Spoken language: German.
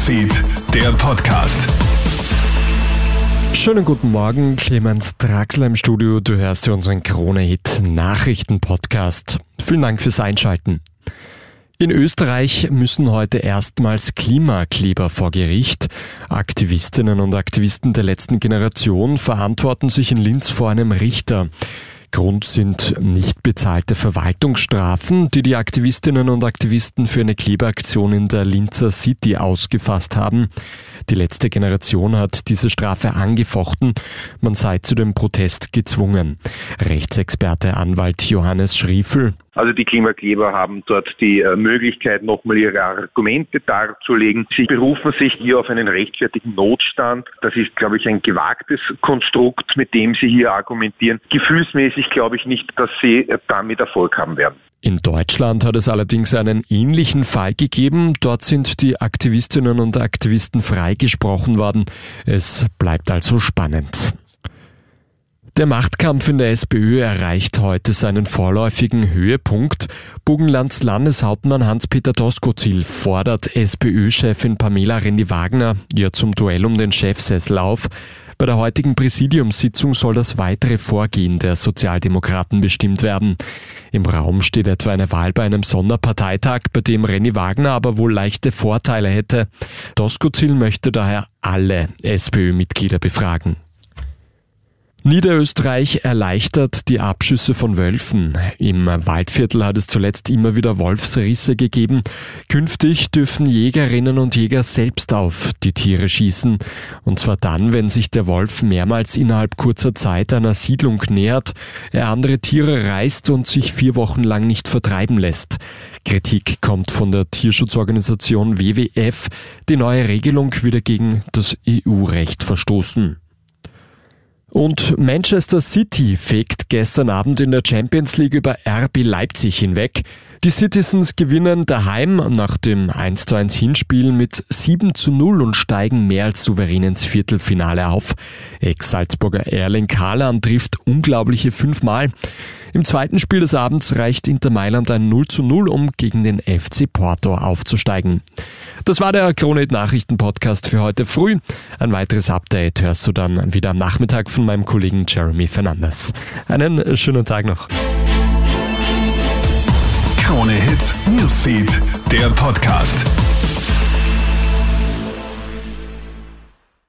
Newsfeed, der Podcast. Schönen guten Morgen, Clemens Draxler im Studio. Du hörst hier unseren Krone-Hit Nachrichten-Podcast. Vielen Dank fürs Einschalten. In Österreich müssen heute erstmals Klimakleber vor Gericht. Aktivistinnen und Aktivisten der letzten Generation verantworten sich in Linz vor einem Richter. Grund sind nicht bezahlte Verwaltungsstrafen, die die Aktivistinnen und Aktivisten für eine Klebeaktion in der Linzer City ausgefasst haben. Die letzte Generation hat diese Strafe angefochten. Man sei zu dem Protest gezwungen. Rechtsexperte Anwalt Johannes Schriefel. Also die Klimakleber haben dort die äh, Möglichkeit, nochmal ihre Argumente darzulegen. Sie berufen sich hier auf einen rechtfertigen Notstand. Das ist, glaube ich, ein gewagtes Konstrukt, mit dem sie hier argumentieren. Gefühlsmäßig glaube ich nicht, dass sie äh, damit Erfolg haben werden. In Deutschland hat es allerdings einen ähnlichen Fall gegeben. Dort sind die Aktivistinnen und Aktivisten freigesprochen worden. Es bleibt also spannend. Der Machtkampf in der SPÖ erreicht heute seinen vorläufigen Höhepunkt. Burgenlands Landeshauptmann Hans-Peter Doskozil fordert SPÖ-Chefin Pamela Rendi-Wagner ihr zum Duell um den Chefsessel auf. Bei der heutigen Präsidiumssitzung soll das weitere Vorgehen der Sozialdemokraten bestimmt werden. Im Raum steht etwa eine Wahl bei einem Sonderparteitag, bei dem Renny Wagner aber wohl leichte Vorteile hätte. Doskozil möchte daher alle SPÖ-Mitglieder befragen. Niederösterreich erleichtert die Abschüsse von Wölfen. Im Waldviertel hat es zuletzt immer wieder Wolfsrisse gegeben. Künftig dürfen Jägerinnen und Jäger selbst auf die Tiere schießen. Und zwar dann, wenn sich der Wolf mehrmals innerhalb kurzer Zeit einer Siedlung nähert, er andere Tiere reißt und sich vier Wochen lang nicht vertreiben lässt. Kritik kommt von der Tierschutzorganisation WWF. Die neue Regelung würde gegen das EU-Recht verstoßen. Und Manchester City fegt gestern Abend in der Champions League über RB Leipzig hinweg. Die Citizens gewinnen daheim nach dem 1 zu 1 Hinspiel mit 7 zu 0 und steigen mehr als souverän ins Viertelfinale auf. Ex-Salzburger Erling Haaland trifft unglaubliche fünfmal. Im zweiten Spiel des Abends reicht Inter Mailand ein 0 zu 0, um gegen den FC Porto aufzusteigen. Das war der Kronet Nachrichten Podcast für heute früh. Ein weiteres Update hörst du dann wieder am Nachmittag von meinem Kollegen Jeremy Fernandes. Einen schönen Tag noch. Krone Hits, Newsfeed, der Podcast.